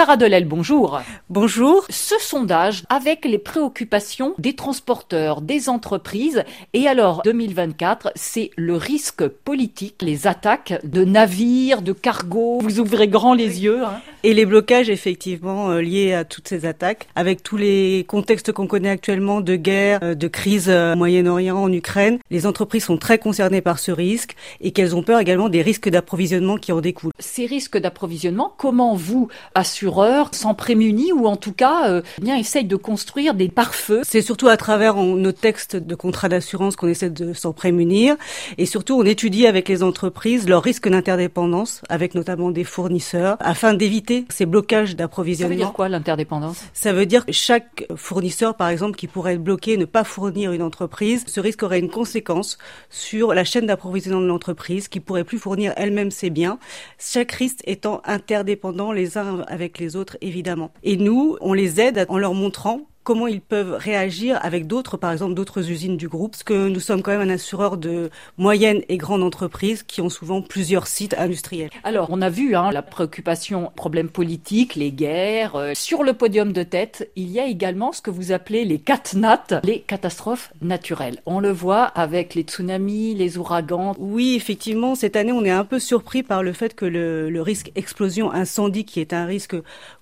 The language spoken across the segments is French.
Sarah Delel, bonjour. Bonjour. Ce sondage avec les préoccupations des transporteurs, des entreprises, et alors 2024, c'est le risque politique, les attaques de navires, de cargos. Vous ouvrez grand les yeux. Hein. Et les blocages effectivement euh, liés à toutes ces attaques, avec tous les contextes qu'on connaît actuellement de guerre, euh, de crise euh, au Moyen-Orient, en Ukraine, les entreprises sont très concernées par ce risque et qu'elles ont peur également des risques d'approvisionnement qui en découlent. Ces risques d'approvisionnement, comment vous, assurez s'en prémunit ou en tout cas euh, eh bien essaye de construire des pare-feux? C'est surtout à travers nos textes de contrat d'assurance qu'on essaie de s'en prémunir et surtout on étudie avec les entreprises leurs risques d'interdépendance avec notamment des fournisseurs afin d'éviter ces blocages d'approvisionnement. Ça veut dire quoi l'interdépendance? Ça veut dire que chaque fournisseur par exemple qui pourrait être bloqué, ne pas fournir une entreprise, ce risque aurait une conséquence sur la chaîne d'approvisionnement de l'entreprise qui pourrait plus fournir elle-même ses biens, chaque risque étant interdépendant les uns avec les autres, évidemment. Et nous, on les aide en leur montrant comment ils peuvent réagir avec d'autres, par exemple d'autres usines du groupe, parce que nous sommes quand même un assureur de moyennes et grandes entreprises qui ont souvent plusieurs sites industriels. Alors, on a vu hein, la préoccupation, problèmes politiques, les guerres. Euh, sur le podium de tête, il y a également ce que vous appelez les catnat, les catastrophes naturelles. On le voit avec les tsunamis, les ouragans. Oui, effectivement, cette année, on est un peu surpris par le fait que le, le risque explosion incendie, qui est un risque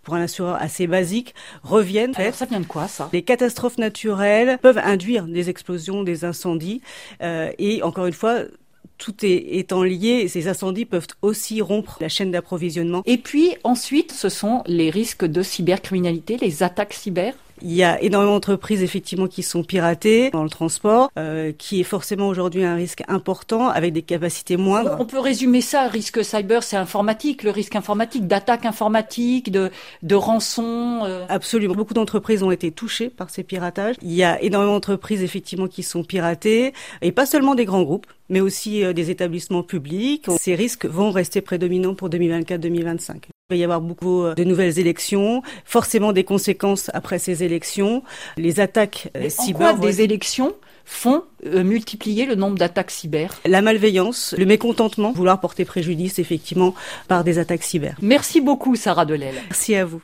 pour un assureur assez basique, revienne. Alors, ça vient de quoi les catastrophes naturelles peuvent induire des explosions, des incendies, euh, et encore une fois, tout est étant lié, ces incendies peuvent aussi rompre la chaîne d'approvisionnement. Et puis ensuite, ce sont les risques de cybercriminalité, les attaques cyber? Il y a énormément d'entreprises effectivement qui sont piratées dans le transport, euh, qui est forcément aujourd'hui un risque important avec des capacités moindres. On peut résumer ça, risque cyber, c'est informatique, le risque informatique, d'attaque informatique, de, de rançon. Euh. Absolument. Beaucoup d'entreprises ont été touchées par ces piratages. Il y a énormément d'entreprises effectivement qui sont piratées, et pas seulement des grands groupes, mais aussi euh, des établissements publics. Ces risques vont rester prédominants pour 2024-2025. Il va y avoir beaucoup euh, de nouvelles élections, forcément des conséquences après ces élections. Les attaques euh, cyber. En quoi des élections font euh, multiplier le nombre d'attaques cyber? La malveillance, le mécontentement, vouloir porter préjudice effectivement par des attaques cyber. Merci beaucoup Sarah Delel. Merci à vous.